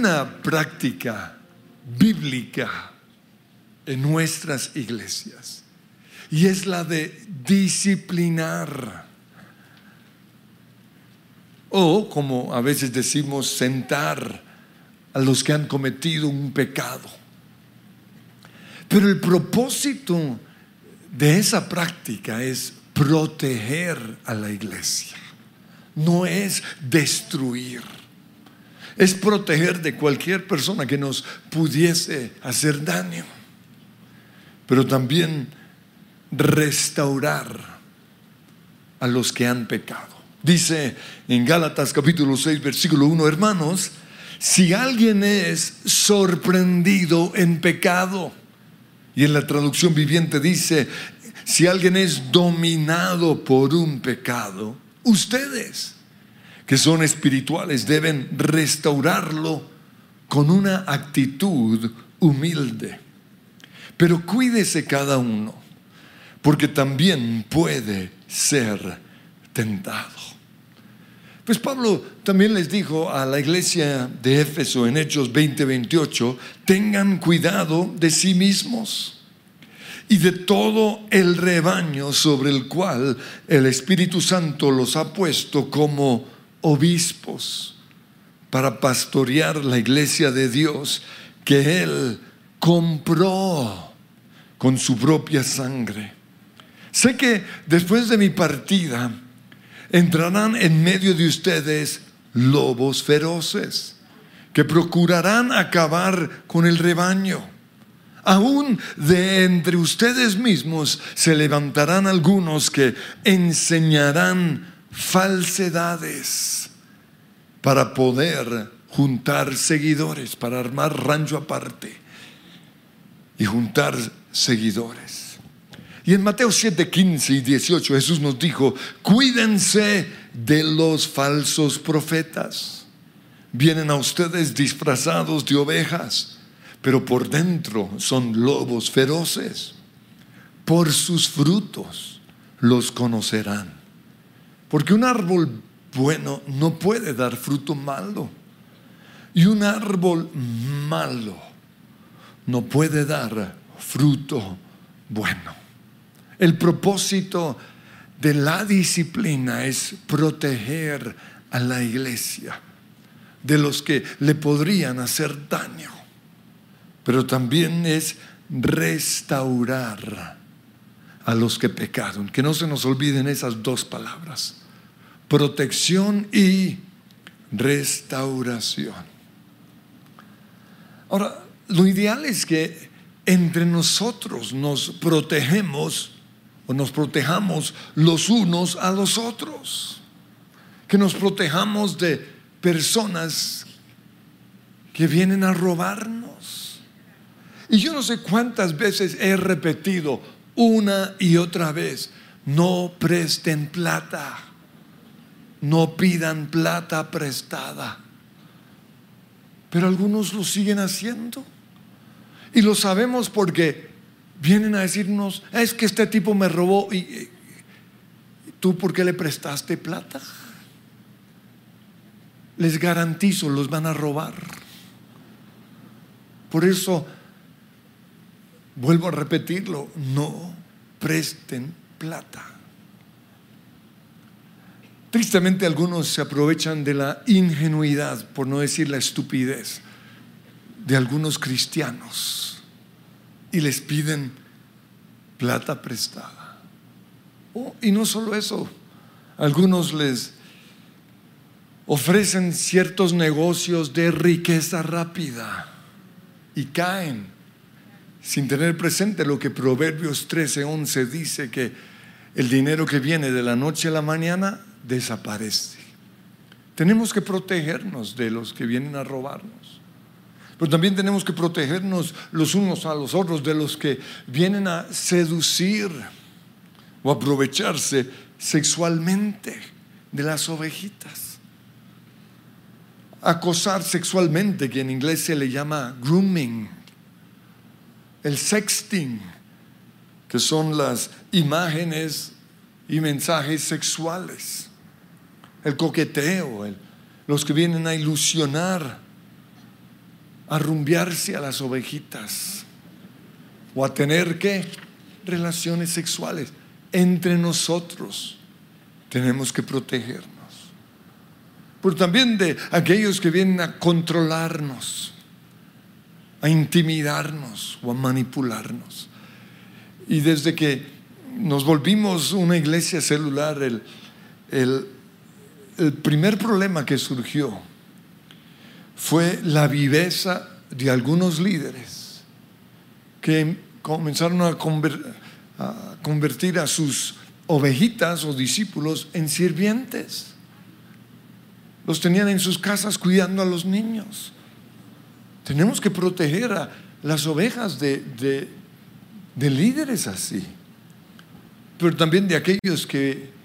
una práctica bíblica en nuestras iglesias y es la de disciplinar. O, como a veces decimos, sentar a los que han cometido un pecado. Pero el propósito de esa práctica es proteger a la iglesia, no es destruir. Es proteger de cualquier persona que nos pudiese hacer daño, pero también restaurar a los que han pecado. Dice en Gálatas capítulo 6, versículo 1, hermanos, si alguien es sorprendido en pecado, y en la traducción viviente dice, si alguien es dominado por un pecado, ustedes que son espirituales deben restaurarlo con una actitud humilde. Pero cuídese cada uno, porque también puede ser tentado. Pues Pablo también les dijo a la iglesia de Éfeso en Hechos 20:28, tengan cuidado de sí mismos y de todo el rebaño sobre el cual el Espíritu Santo los ha puesto como obispos para pastorear la iglesia de Dios que Él compró con su propia sangre. Sé que después de mi partida entrarán en medio de ustedes lobos feroces que procurarán acabar con el rebaño. Aún de entre ustedes mismos se levantarán algunos que enseñarán falsedades para poder juntar seguidores, para armar rancho aparte y juntar seguidores. Y en Mateo 7, 15 y 18 Jesús nos dijo, cuídense de los falsos profetas. Vienen a ustedes disfrazados de ovejas pero por dentro son lobos feroces. Por sus frutos los conocerán. Porque un árbol bueno no puede dar fruto malo. Y un árbol malo no puede dar fruto bueno. El propósito de la disciplina es proteger a la iglesia de los que le podrían hacer daño pero también es restaurar a los que pecaron. Que no se nos olviden esas dos palabras, protección y restauración. Ahora, lo ideal es que entre nosotros nos protegemos o nos protejamos los unos a los otros, que nos protejamos de personas que vienen a robarnos. Y yo no sé cuántas veces he repetido una y otra vez, no presten plata, no pidan plata prestada. Pero algunos lo siguen haciendo. Y lo sabemos porque vienen a decirnos, es que este tipo me robó y tú por qué le prestaste plata. Les garantizo, los van a robar. Por eso Vuelvo a repetirlo, no presten plata. Tristemente algunos se aprovechan de la ingenuidad, por no decir la estupidez, de algunos cristianos y les piden plata prestada. Oh, y no solo eso, algunos les ofrecen ciertos negocios de riqueza rápida y caen sin tener presente lo que Proverbios 13:11 dice que el dinero que viene de la noche a la mañana desaparece. Tenemos que protegernos de los que vienen a robarnos. Pero también tenemos que protegernos los unos a los otros de los que vienen a seducir o aprovecharse sexualmente de las ovejitas. Acosar sexualmente, que en inglés se le llama grooming el sexting, que son las imágenes y mensajes sexuales, el coqueteo, los que vienen a ilusionar a rumbearse a las ovejitas o a tener qué? Relaciones sexuales entre nosotros. Tenemos que protegernos. Pero también de aquellos que vienen a controlarnos, a intimidarnos o a manipularnos. Y desde que nos volvimos una iglesia celular, el, el, el primer problema que surgió fue la viveza de algunos líderes que comenzaron a, convertir a sus ovejitas o discípulos en sirvientes. Los tenían en sus casas cuidando a los niños. Tenemos que proteger a las ovejas de, de líderes así, pero también de aquellos que,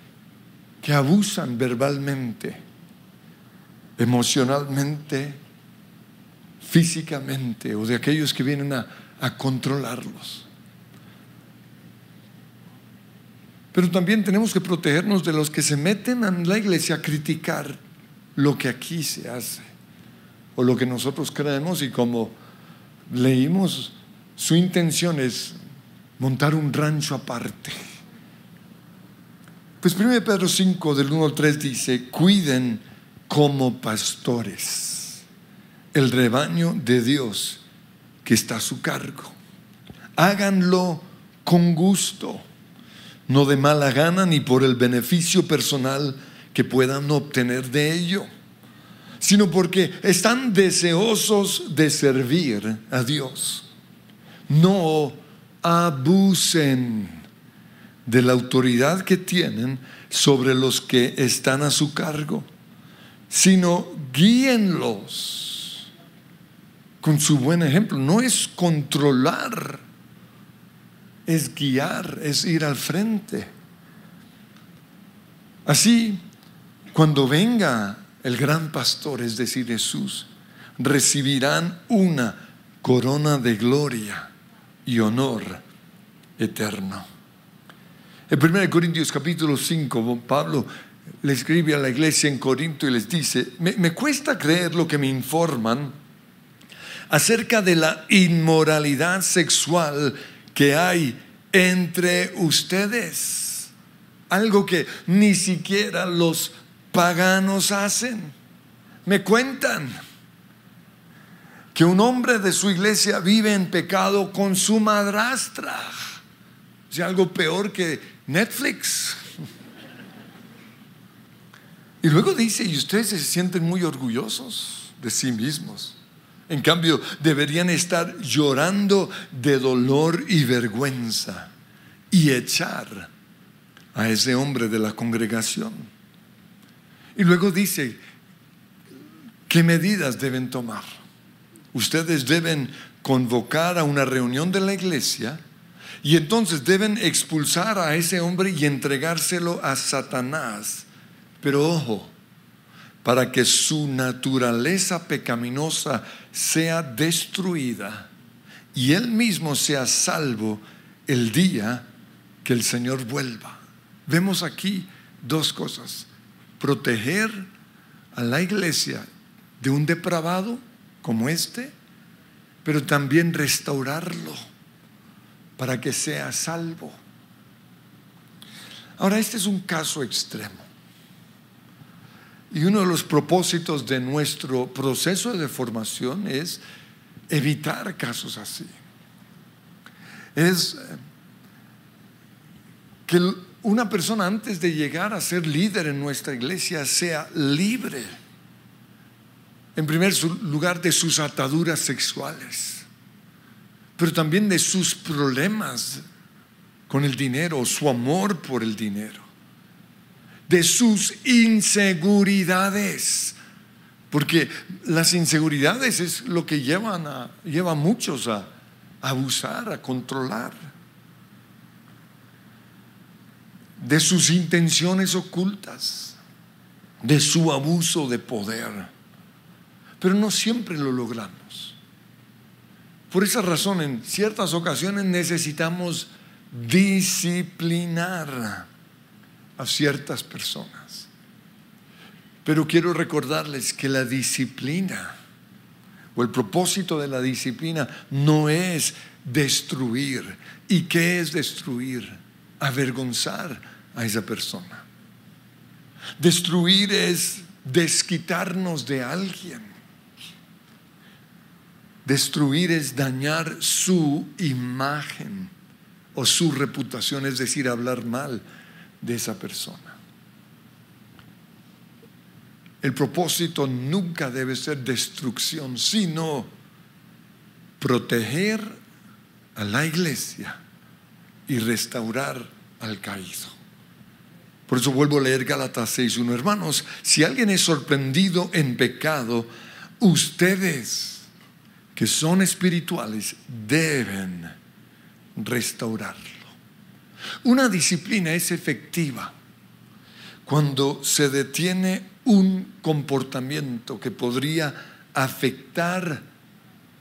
que abusan verbalmente, emocionalmente, físicamente, o de aquellos que vienen a, a controlarlos. Pero también tenemos que protegernos de los que se meten en la iglesia a criticar lo que aquí se hace o lo que nosotros creemos y como leímos, su intención es montar un rancho aparte. Pues 1 Pedro 5 del 1 al 3 dice, cuiden como pastores el rebaño de Dios que está a su cargo. Háganlo con gusto, no de mala gana ni por el beneficio personal que puedan obtener de ello, sino porque están deseosos de servir a Dios. No abusen de la autoridad que tienen sobre los que están a su cargo, sino guíenlos con su buen ejemplo. No es controlar, es guiar, es ir al frente. Así, cuando venga el gran pastor, es decir, Jesús, recibirán una corona de gloria y honor eterno. En 1 Corintios capítulo 5, Pablo le escribe a la iglesia en Corinto y les dice, me, cuesta creer lo que me informan acerca de la inmoralidad sexual que hay entre ustedes. Algo que ni siquiera los paganos hacen. Me cuentan que un hombre de su iglesia vive en pecado con su madrastra. Es algo peor que Netflix. Y luego dice, y ustedes se sienten muy orgullosos de sí mismos. En cambio, deberían estar llorando de dolor y vergüenza y echar a ese hombre de la congregación. Y luego dice, ¿qué medidas deben tomar? ustedes deben convocar a una reunión de la iglesia y entonces deben expulsar a ese hombre y entregárselo a Satanás. Pero ojo, para que su naturaleza pecaminosa sea destruida y él mismo sea salvo el día que el Señor vuelva. Vemos aquí dos cosas. Proteger a la iglesia de un depravado como este, pero también restaurarlo para que sea salvo. Ahora, este es un caso extremo. Y uno de los propósitos de nuestro proceso de formación es evitar casos así. Es eh, que una persona antes de llegar a ser líder en nuestra iglesia sea libre en primer lugar, de sus ataduras sexuales, pero también de sus problemas con el dinero, su amor por el dinero, de sus inseguridades, porque las inseguridades es lo que llevan a, lleva a muchos a abusar, a controlar, de sus intenciones ocultas, de su abuso de poder pero no siempre lo logramos. Por esa razón, en ciertas ocasiones necesitamos disciplinar a ciertas personas. Pero quiero recordarles que la disciplina o el propósito de la disciplina no es destruir. ¿Y qué es destruir? Avergonzar a esa persona. Destruir es desquitarnos de alguien. Destruir es dañar su imagen o su reputación, es decir, hablar mal de esa persona. El propósito nunca debe ser destrucción, sino proteger a la iglesia y restaurar al caído. Por eso vuelvo a leer Gálatas 6.1. Hermanos, si alguien es sorprendido en pecado, ustedes que son espirituales deben restaurarlo. Una disciplina es efectiva cuando se detiene un comportamiento que podría afectar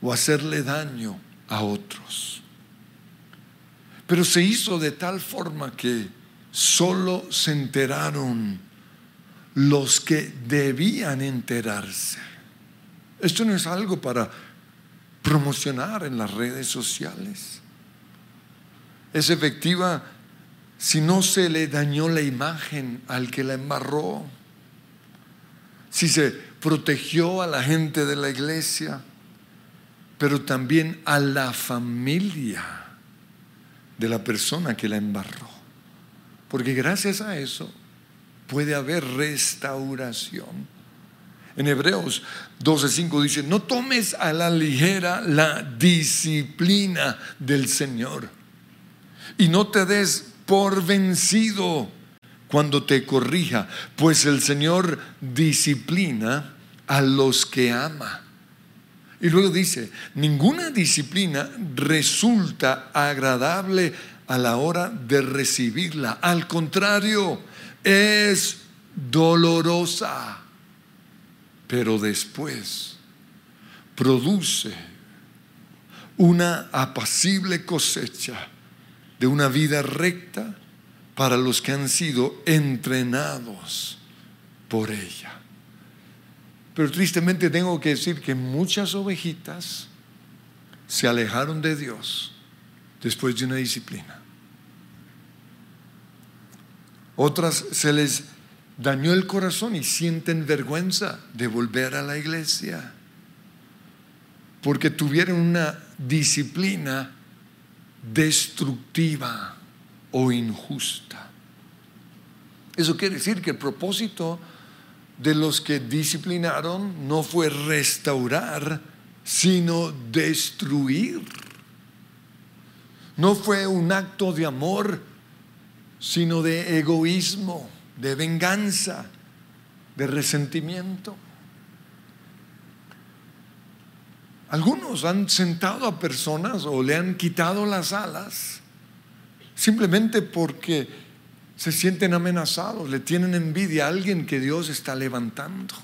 o hacerle daño a otros. Pero se hizo de tal forma que solo se enteraron los que debían enterarse. Esto no es algo para promocionar en las redes sociales. Es efectiva si no se le dañó la imagen al que la embarró, si se protegió a la gente de la iglesia, pero también a la familia de la persona que la embarró. Porque gracias a eso puede haber restauración. En Hebreos 12:5 dice, no tomes a la ligera la disciplina del Señor y no te des por vencido cuando te corrija, pues el Señor disciplina a los que ama. Y luego dice, ninguna disciplina resulta agradable a la hora de recibirla. Al contrario, es dolorosa, pero después produce una apacible cosecha de una vida recta para los que han sido entrenados por ella. Pero tristemente tengo que decir que muchas ovejitas se alejaron de Dios después de una disciplina. Otras se les dañó el corazón y sienten vergüenza de volver a la iglesia porque tuvieron una disciplina destructiva o injusta. Eso quiere decir que el propósito de los que disciplinaron no fue restaurar, sino destruir. No fue un acto de amor, sino de egoísmo, de venganza, de resentimiento. Algunos han sentado a personas o le han quitado las alas simplemente porque se sienten amenazados, le tienen envidia a alguien que Dios está levantando.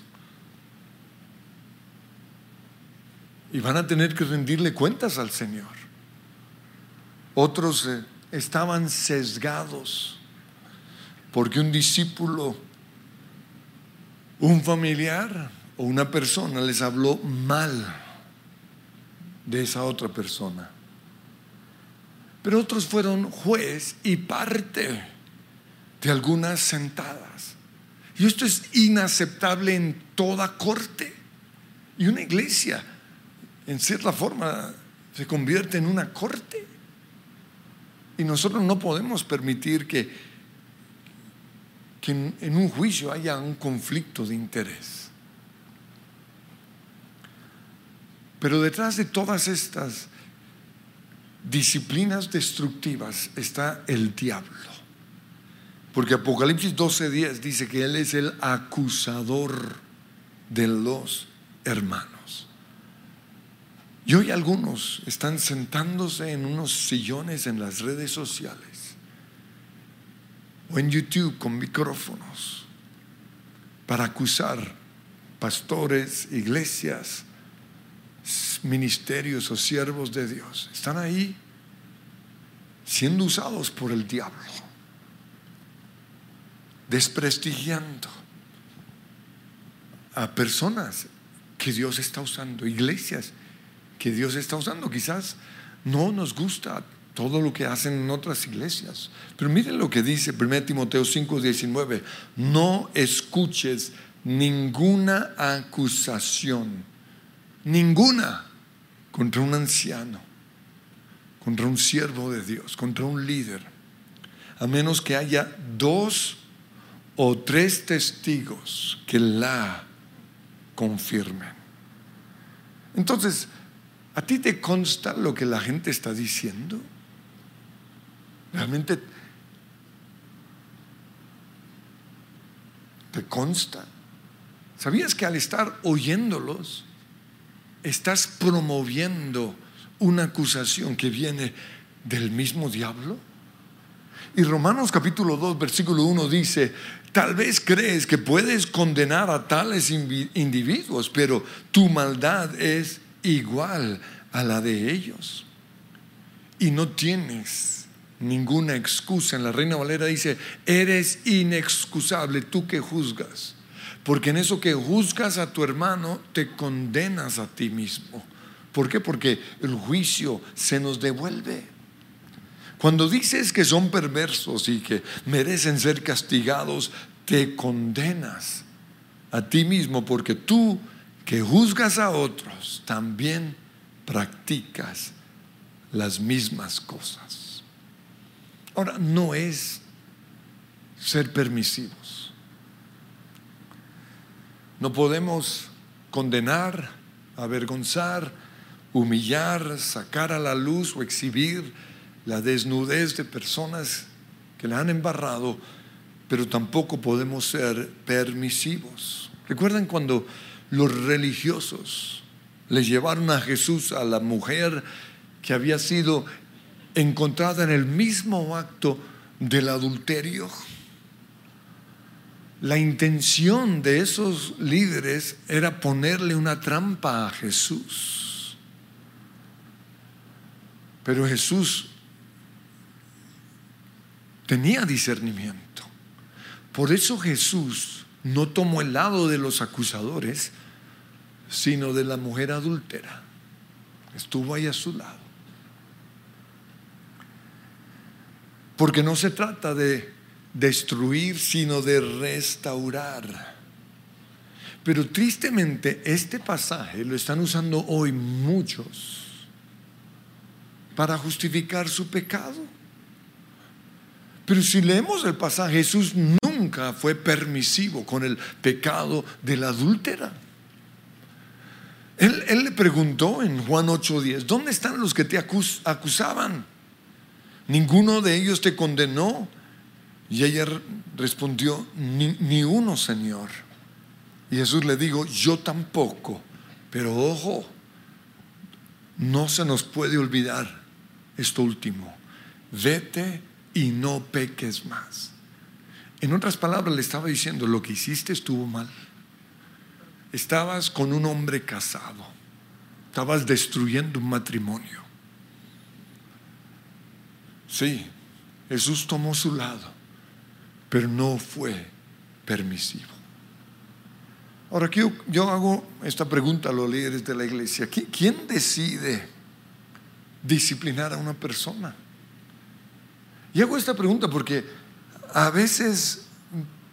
Y van a tener que rendirle cuentas al Señor. Otros eh, estaban sesgados porque un discípulo, un familiar o una persona les habló mal de esa otra persona. Pero otros fueron juez y parte de algunas sentadas. Y esto es inaceptable en toda corte. Y una iglesia, en cierta forma, se convierte en una corte. Y nosotros no podemos permitir que, que en un juicio haya un conflicto de interés. Pero detrás de todas estas disciplinas destructivas está el diablo. Porque Apocalipsis 12:10 dice que Él es el acusador de los hermanos. Y hoy algunos están sentándose en unos sillones en las redes sociales o en YouTube con micrófonos para acusar pastores, iglesias, ministerios o siervos de Dios están ahí siendo usados por el diablo, desprestigiando a personas que Dios está usando, iglesias que Dios está usando. Quizás no nos gusta todo lo que hacen en otras iglesias. Pero miren lo que dice 1 Timoteo 5, 19. No escuches ninguna acusación, ninguna contra un anciano, contra un siervo de Dios, contra un líder, a menos que haya dos o tres testigos que la confirmen. Entonces, ¿a ti te consta lo que la gente está diciendo? ¿Realmente te consta? ¿Sabías que al estar oyéndolos, estás promoviendo una acusación que viene del mismo diablo? Y Romanos capítulo 2, versículo 1 dice, tal vez crees que puedes condenar a tales individuos, pero tu maldad es igual a la de ellos. Y no tienes ninguna excusa. En la Reina Valera dice, eres inexcusable tú que juzgas. Porque en eso que juzgas a tu hermano, te condenas a ti mismo. ¿Por qué? Porque el juicio se nos devuelve. Cuando dices que son perversos y que merecen ser castigados, te condenas a ti mismo porque tú que juzgas a otros también practicas las mismas cosas. Ahora, no es ser permisivos. No podemos condenar, avergonzar, humillar, sacar a la luz o exhibir la desnudez de personas que la han embarrado, pero tampoco podemos ser permisivos. ¿Recuerdan cuando los religiosos le llevaron a Jesús a la mujer que había sido encontrada en el mismo acto del adulterio? La intención de esos líderes era ponerle una trampa a Jesús. Pero Jesús tenía discernimiento. Por eso Jesús no tomó el lado de los acusadores, sino de la mujer adúltera. Estuvo ahí a su lado. Porque no se trata de destruir, sino de restaurar. Pero tristemente este pasaje lo están usando hoy muchos para justificar su pecado. Pero si leemos el pasaje, Jesús nunca fue permisivo con el pecado de la adúltera. Él, le preguntó en Juan 8:10, ¿dónde están los que te acusaban? ¿Ninguno de ellos te condenó? Y ella respondió, ni, ni uno, Señor. Y Jesús le dijo, yo tampoco. Pero ojo, no se nos puede olvidar esto último. Vete y no peques más. En otras palabras, le estaba diciendo, lo que hiciste estuvo mal. Estabas con un hombre casado. Estabas destruyendo un matrimonio. Sí, Jesús tomó su lado, pero no fue permisivo. Ahora, yo, hago esta pregunta a los líderes de la iglesia. ¿Quién decide disciplinar a una persona? Y hago esta pregunta porque a veces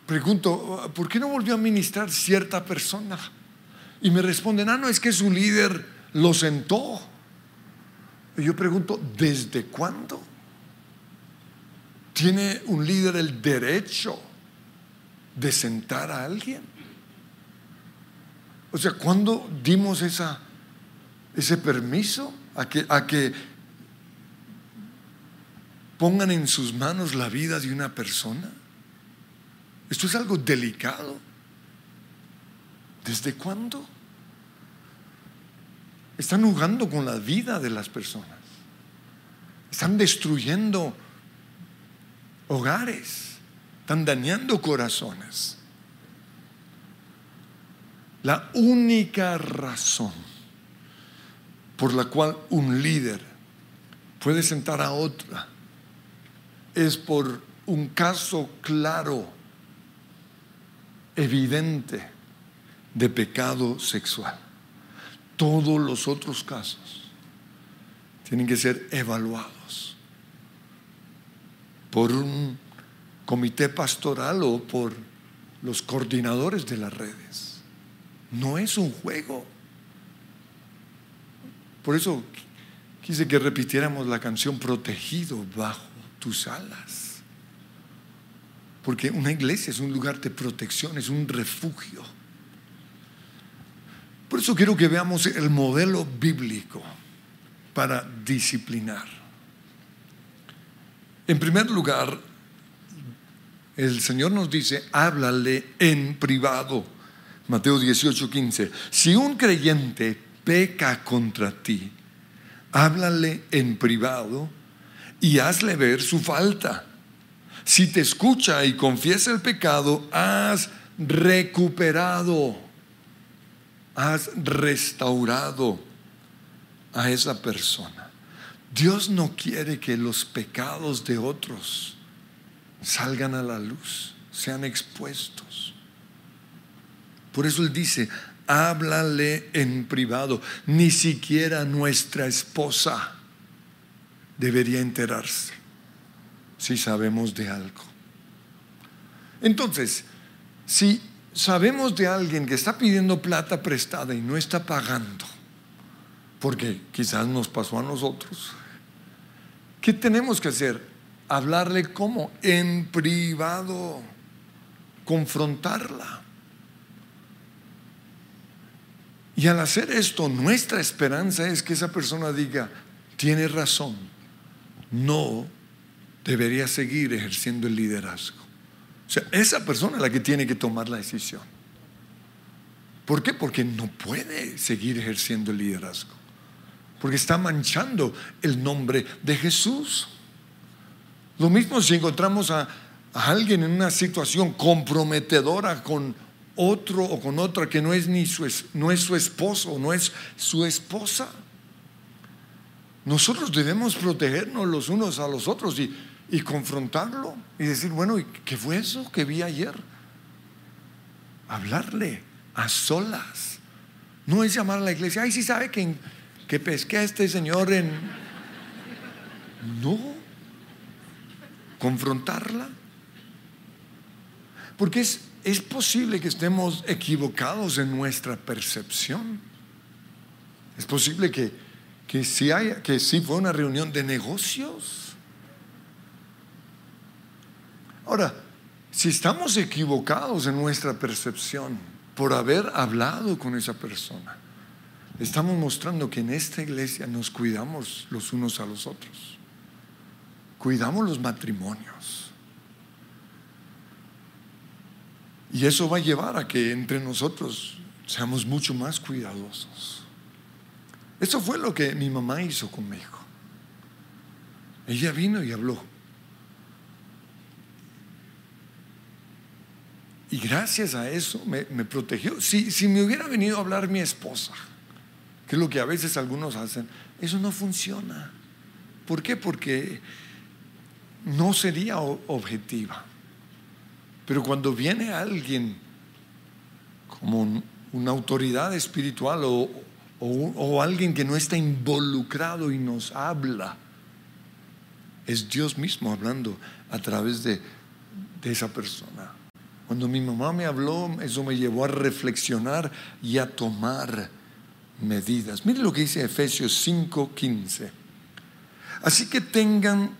pregunto, ¿por qué no volvió a ministrar cierta persona? Y me responden, ah, no, es que su líder lo sentó. Y yo pregunto, ¿desde cuándo? ¿Tiene un líder el derecho de sentar a alguien? O sea, ¿cuándo dimos ese permiso a que, a que pongan en sus manos la vida de una persona? Esto es algo delicado. ¿Desde cuándo? Están jugando con la vida de las personas. Están destruyendo hogares. Están dañando corazones. La única razón por la cual un líder puede sentar a otra es por un caso claro evidente de pecado sexual. todos los otros casos tienen que ser evaluados por un comité pastoral o por los coordinadores de las redes. No es un juego. Por eso quise que repitiéramos la canción Protegido bajo tus alas. Porque una iglesia es un lugar de protección, es un refugio. Por eso quiero que veamos el modelo bíblico para disciplinar. En primer lugar, el Señor nos dice, háblale en privado. Mateo 18, 15. Si un creyente peca contra ti, háblale en privado y hazle ver su falta. Si te escucha y confiesa el pecado, has recuperado, has restaurado a esa persona. Dios no quiere que los pecados de otros salgan a la luz, sean expuestos. Por eso Él dice, háblale en privado, ni siquiera nuestra esposa debería enterarse si sabemos de algo. Entonces, si sabemos de alguien que está pidiendo plata prestada y no está pagando, porque quizás nos pasó a nosotros, ¿qué tenemos que hacer? hablarle como en privado, confrontarla. Y al hacer esto, nuestra esperanza es que esa persona diga, tiene razón, no debería seguir ejerciendo el liderazgo. O sea, esa persona es la que tiene que tomar la decisión. ¿Por qué? Porque no puede seguir ejerciendo el liderazgo. Porque está manchando el nombre de Jesús. Lo mismo si encontramos a, alguien en una situación comprometedora con otro o con otra que no es ni su, no es su esposo, no es su esposa. Nosotros debemos protegernos los unos a los otros y, y confrontarlo y decir, bueno, ¿qué fue eso que vi ayer? Hablarle a solas. No es llamar a la iglesia, ay, sí sabe que, que pesqué a este señor en... No, confrontarla. Porque es, es posible que estemos equivocados en nuestra percepción. Es posible que, que, haya, que si fue una reunión de negocios. Ahora, si estamos equivocados en nuestra percepción por haber hablado con esa persona, estamos mostrando que en esta iglesia nos cuidamos los unos a los otros cuidamos los matrimonios. Y eso va a llevar a que entre nosotros seamos mucho más cuidadosos. Eso fue lo que mi mamá hizo conmigo. Ella vino y habló. Y gracias a eso me, protegió. Si, si me hubiera venido a hablar mi esposa, que es lo que a veces algunos hacen, eso no funciona. ¿Por qué? Porque no sería objetiva. Pero cuando viene alguien como una autoridad espiritual o, alguien que no está involucrado y nos habla, es Dios mismo hablando a través de, de esa persona. Cuando mi mamá me habló, eso me llevó a reflexionar y a tomar medidas. Mire lo que dice Efesios 5:15. Así que tengan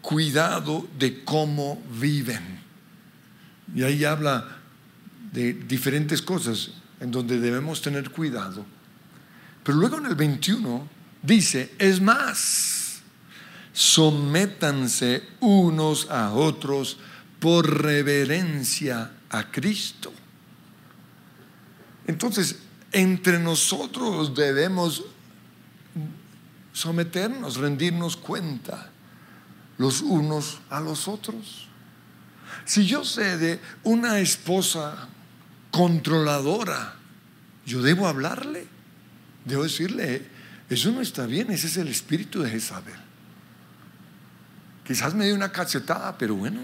cuidado de cómo viven. Y ahí habla de diferentes cosas en donde debemos tener cuidado. Pero luego en el 21 dice, es más, sométanse unos a otros por reverencia a Cristo. Entonces, entre nosotros debemos someternos, rendirnos cuenta los unos a los otros. Si yo sé de una esposa controladora, yo debo hablarle, debo decirle, eso no está bien, ese es el espíritu de Jezabel. Quizás me dé una cachetada, pero bueno.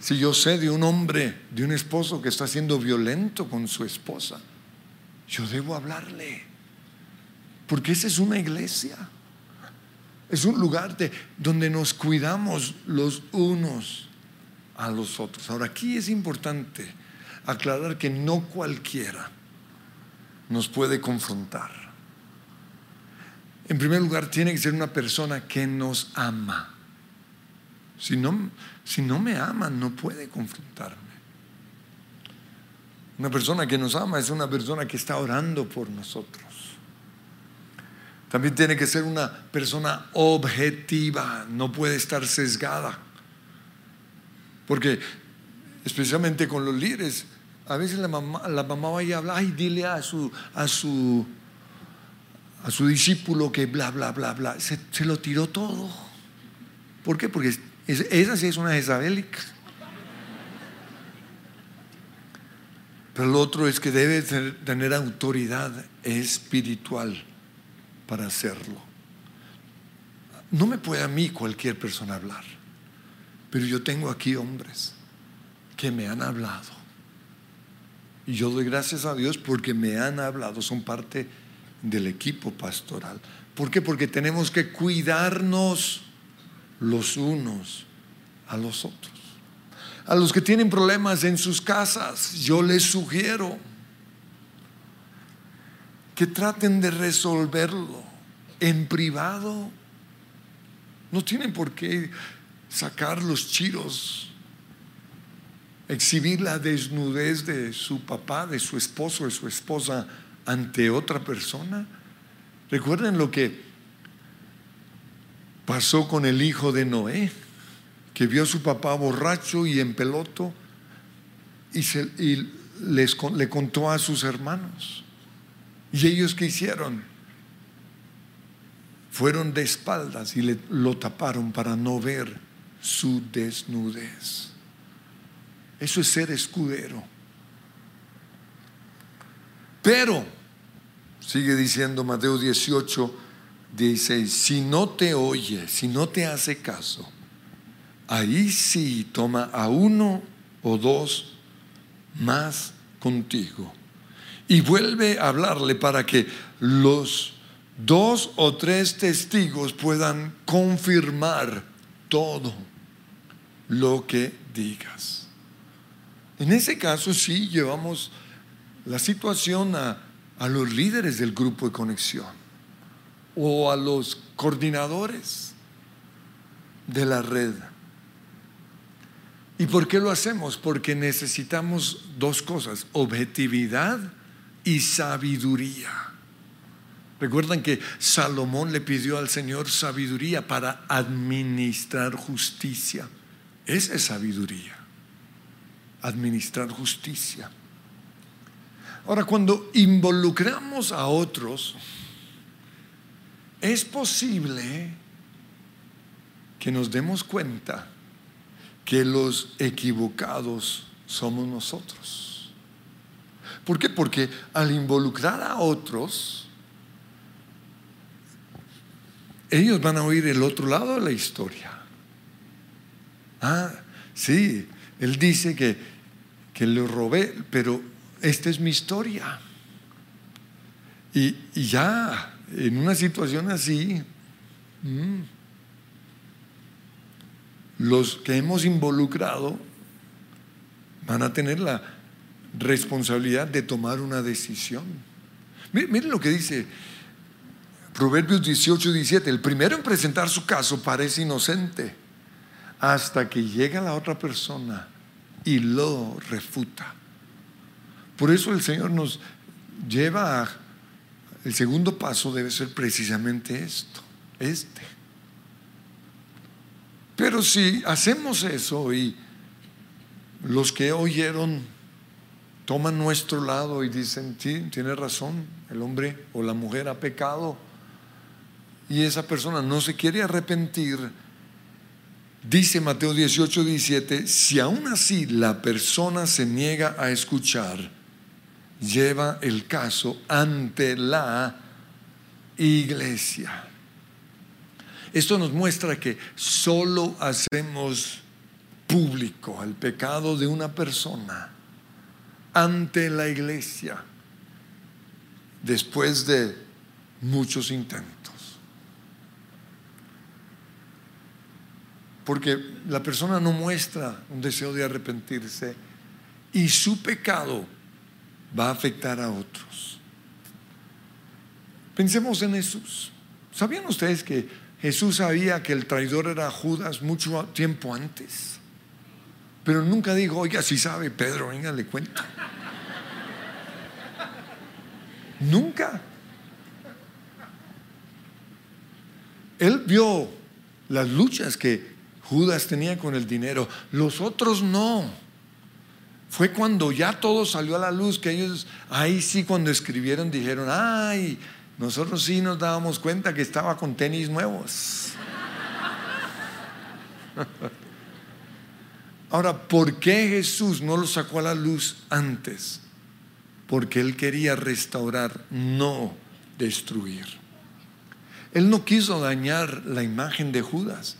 Si yo sé de un hombre, de un esposo que está siendo violento con su esposa, yo debo hablarle. Porque esa es una iglesia. Es un lugar de, donde nos cuidamos los unos a los otros. Ahora, aquí es importante aclarar que no cualquiera nos puede confrontar. En primer lugar, tiene que ser una persona que nos ama. Si no, si no me ama, no puede confrontarme. Una persona que nos ama es una persona que está orando por nosotros. También tiene que ser una persona objetiva, no puede estar sesgada. Porque especialmente con los líderes, a veces la mamá, va y habla, ay, dile a su, a su, a su discípulo que bla, bla, bla, bla. Se, lo tiró todo. ¿Por qué? Porque esa sí es una Jezabelic. Pero lo otro es que debe tener autoridad espiritual para hacerlo. No me puede a mí cualquier persona hablar, pero yo tengo aquí hombres que me han hablado. Y yo doy gracias a Dios porque me han hablado, son parte del equipo pastoral. ¿Por qué? Porque tenemos que cuidarnos los unos a los otros. A los que tienen problemas en sus casas, yo les sugiero que traten de resolverlo en privado. No tienen por qué sacar los chiros, exhibir la desnudez de su papá, de su esposo, de su esposa ante otra persona. Recuerden lo que pasó con el hijo de Noé, que vio a su papá borracho y en peloto y, se, les, le contó a sus hermanos. ¿Y ellos qué hicieron? Fueron de espaldas y le, lo taparon para no ver su desnudez. Eso es ser escudero. Pero, sigue diciendo Mateo 18, 16, si no te oye, si no te hace caso, ahí sí toma a uno o dos más contigo y vuelve a hablarle para que los dos o tres testigos puedan confirmar todo lo que digas. En ese caso sí llevamos la situación a, a los líderes del grupo de conexión o a los coordinadores de la red. ¿Y por qué lo hacemos? Porque necesitamos dos cosas, objetividad y sabiduría. Recuerdan que Salomón le pidió al Señor sabiduría para administrar justicia. Esa es sabiduría, administrar justicia. Ahora, cuando involucramos a otros, es posible que nos demos cuenta que los equivocados somos nosotros. ¿Por qué? Porque al involucrar a otros, ellos van a oír el otro lado de la historia. Ah, sí, él dice que, que le robé, pero esta es mi historia. Y, ya, en una situación así, mm, los que hemos involucrado van a tener la responsabilidad de tomar una decisión. Miren, lo que dice Proverbios 18, 17. El primero en presentar su caso parece inocente hasta que llega la otra persona y lo refuta. Por eso el Señor nos lleva a, el segundo paso debe ser precisamente esto, este. Pero si hacemos eso y los que oyeron toman nuestro lado y dicen, tiene razón, el hombre o la mujer ha pecado y esa persona no se quiere arrepentir, dice Mateo 18, 17, si aún así la persona se niega a escuchar, lleva el caso ante la iglesia. Esto nos muestra que solo hacemos público, el pecado de una persona ante la iglesia después de muchos intentos. Porque la persona no muestra un deseo de arrepentirse y su pecado va a afectar a otros. Pensemos en Jesús. ¿Sabían ustedes que Jesús sabía que el traidor era Judas mucho tiempo antes? Pero nunca dijo, oiga, si sabe Pedro, venga, le cuento. nunca. Él vio las luchas que Judas tenía con el dinero, los otros no. Fue cuando ya todo salió a la luz que ellos, ahí sí cuando escribieron dijeron, ay, nosotros sí nos dábamos cuenta que estaba con tenis nuevos. Ahora, ¿por qué Jesús no lo sacó a la luz antes? Porque Él quería restaurar, no destruir. Él no quiso dañar la imagen de Judas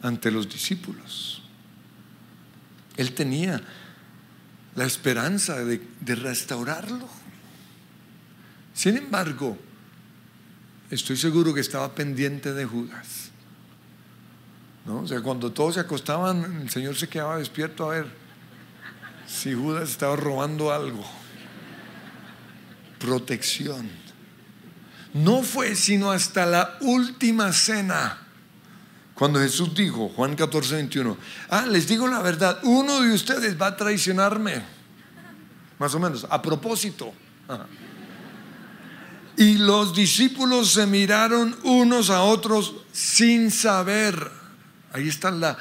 ante los discípulos. Él tenía la esperanza de, restaurarlo. Sin embargo, estoy seguro que estaba pendiente de Judas. ¿No? O sea, cuando todos se acostaban, el Señor se quedaba despierto a ver si Judas estaba robando algo. Protección. No fue sino hasta la última cena cuando Jesús dijo, Juan 14, 21, ah, les digo la verdad, uno de ustedes va a traicionarme. Más o menos, a propósito. Y los discípulos se miraron unos a otros sin saber. Ahí está la,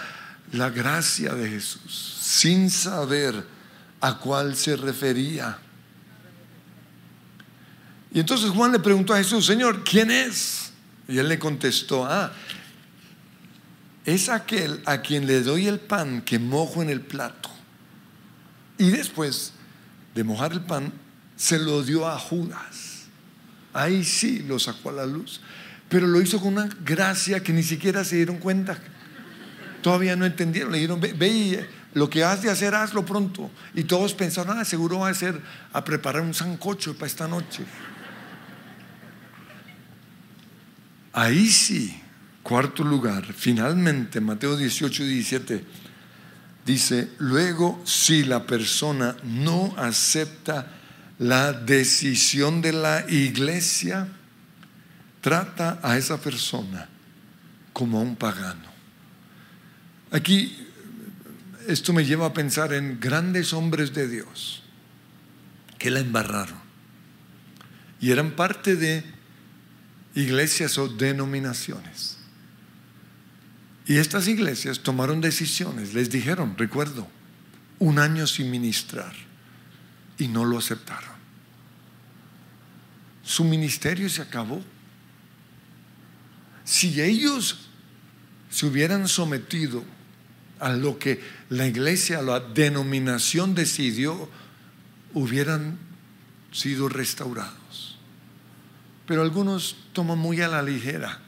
la gracia de Jesús, sin saber a cuál se refería. Y entonces Juan le preguntó a Jesús, Señor, ¿quién es? Y él le contestó, ah, es aquel a quien le doy el pan que mojo en el plato. Y después de mojar el pan, se lo dio a Judas. Ahí sí lo sacó a la luz. Pero lo hizo con una gracia que ni siquiera se dieron cuenta. Todavía no entendieron. Le dijeron, ve, lo que has de hacer, hazlo pronto. Y todos pensaron, ah, seguro va a ser a preparar un sancocho para esta noche. Ahí sí Cuarto lugar, finalmente, Mateo 18 y 17 dice, luego si la persona no acepta la decisión de la iglesia, trata a esa persona como a un pagano. Aquí esto me lleva a pensar en grandes hombres de Dios que la embarraron y eran parte de iglesias o denominaciones. Y estas iglesias tomaron decisiones, les dijeron, recuerdo, un año sin ministrar y no lo aceptaron. Su ministerio se acabó. Si ellos se hubieran sometido a lo que la iglesia, la denominación decidió, hubieran sido restaurados. Pero algunos toman muy a la ligera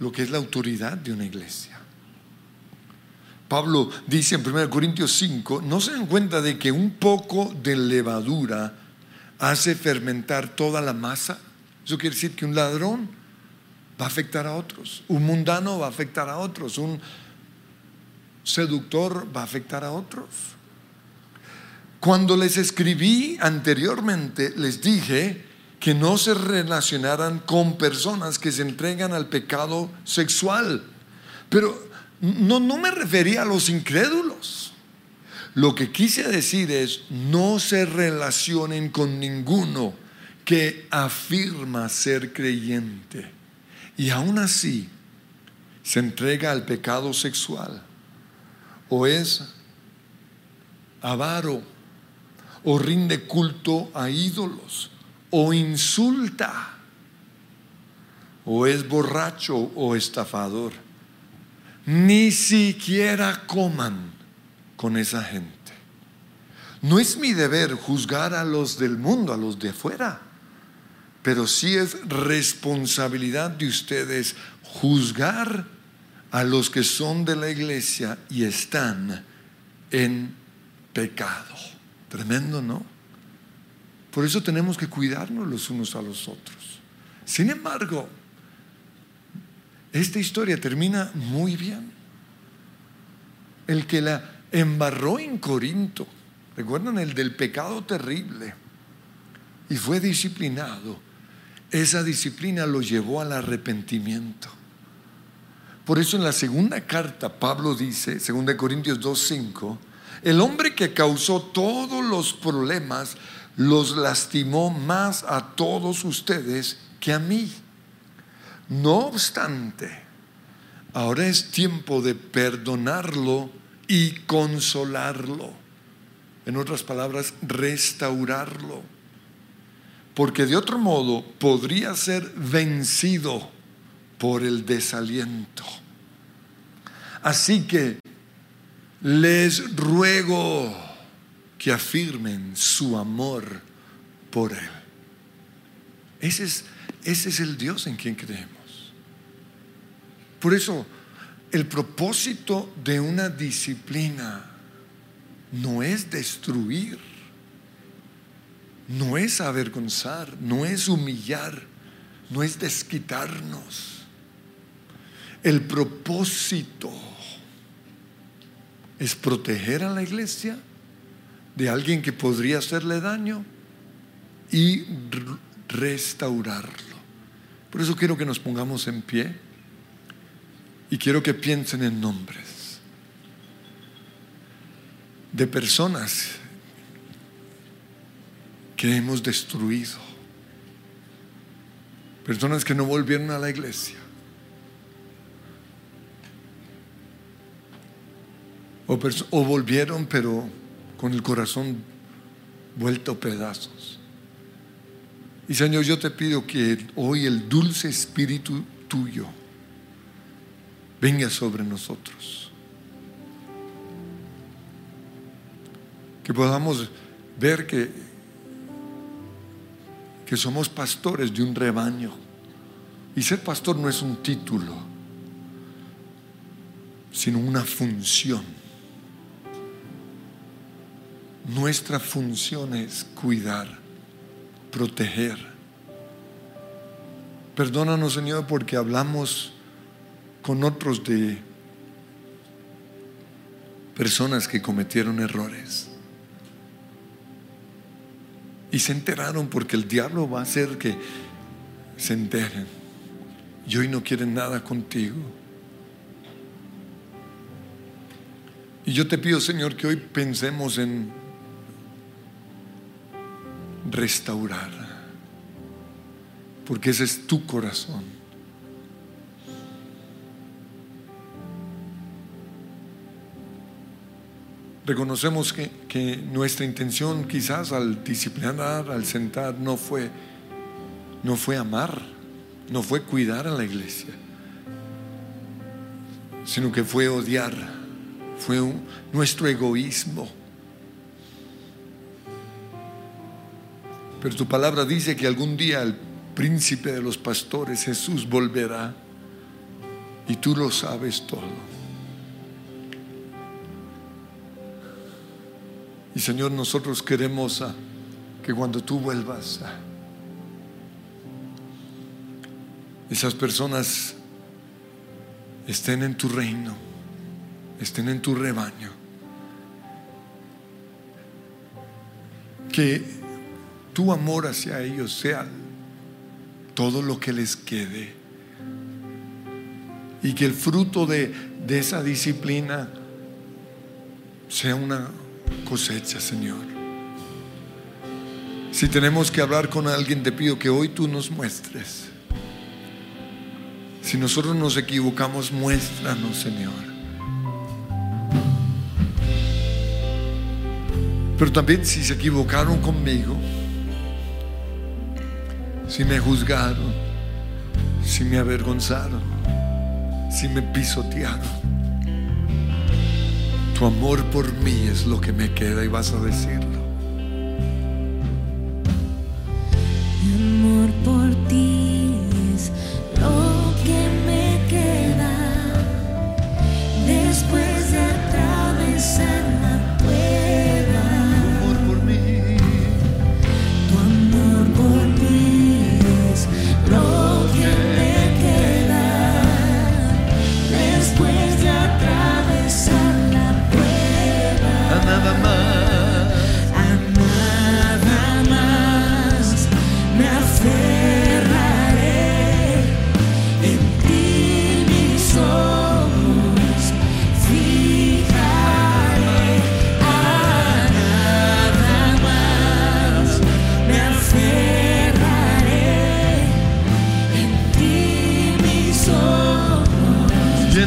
lo que es la autoridad de una iglesia. Pablo dice en 1 Corintios 5, no se dan cuenta de que un poco de levadura hace fermentar toda la masa. Eso quiere decir que un ladrón va a afectar a otros, un mundano va a afectar a otros, un seductor va a afectar a otros. Cuando les escribí anteriormente, les dije que no se relacionaran con personas que se entregan al pecado sexual. Pero no, no me refería a los incrédulos. Lo que quise decir es, no se relacionen con ninguno que afirma ser creyente y aún así se entrega al pecado sexual o es avaro o rinde culto a ídolos o insulta, o es borracho o estafador. Ni siquiera coman con esa gente. No es mi deber juzgar a los del mundo, a los de afuera, pero sí es responsabilidad de ustedes juzgar a los que son de la iglesia y están en pecado. Tremendo, ¿no? Por eso tenemos que cuidarnos los unos a los otros. Sin embargo, esta historia termina muy bien. El que la embarró en Corinto, recuerdan el del pecado terrible, y fue disciplinado, esa disciplina lo llevó al arrepentimiento. Por eso en la segunda carta Pablo dice, 2 Corintios 2.5, el hombre que causó todos los problemas los lastimó más a todos ustedes que a mí. No obstante, ahora es tiempo de perdonarlo y consolarlo. En otras palabras, restaurarlo. Porque de otro modo podría ser vencido por el desaliento. Así que les ruego que afirmen su amor por Él. Ese es, ese es el Dios en quien creemos. Por eso, el propósito de una disciplina no es destruir, no es avergonzar, no es humillar, no es desquitarnos. El propósito es proteger a la iglesia de alguien que podría hacerle daño y restaurarlo. Por eso quiero que nos pongamos en pie y quiero que piensen en nombres de personas que hemos destruido, personas que no volvieron a la iglesia. O, o volvieron pero con el corazón vuelto pedazos. Y Señor, yo te pido que hoy el dulce espíritu tuyo venga sobre nosotros. Que podamos ver que, que somos pastores de un rebaño. Y ser pastor no es un título, sino una función. Nuestra función es cuidar, proteger. Perdónanos, Señor, porque hablamos con otros de personas que cometieron errores. Y se enteraron porque el diablo va a hacer que se enteren. Y hoy no quieren nada contigo. Y yo te pido, Señor, que hoy pensemos en restaurar, porque ese es tu corazón. Reconocemos que, que, nuestra intención quizás al disciplinar, al sentar, no fue, no fue amar, no fue cuidar a la iglesia, sino que fue odiar, fue nuestro egoísmo Pero tu palabra dice que algún día el príncipe de los pastores, Jesús, volverá. Y tú lo sabes todo. Y Señor, nosotros queremos que cuando tú vuelvas, esas personas estén en tu reino, estén en tu rebaño. Que tu amor hacia ellos sea todo lo que les quede. Y que el fruto de, de esa disciplina sea una cosecha, Señor. Si tenemos que hablar con alguien, te pido que hoy tú nos muestres. Si nosotros nos equivocamos, muéstranos, Señor. Pero también si se equivocaron conmigo, si me juzgaron, si me avergonzaron, si me pisotearon. Tu amor por mí es lo que me queda y vas a decirlo.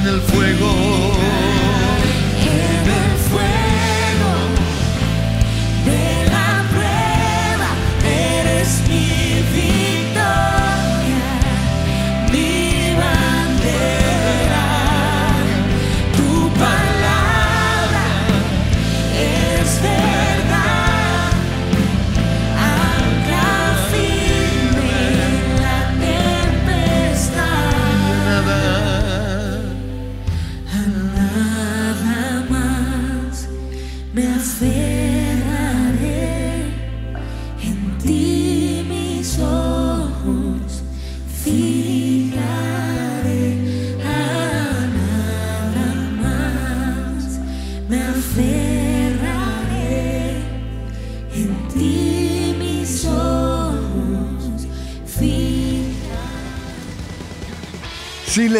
en el fuego.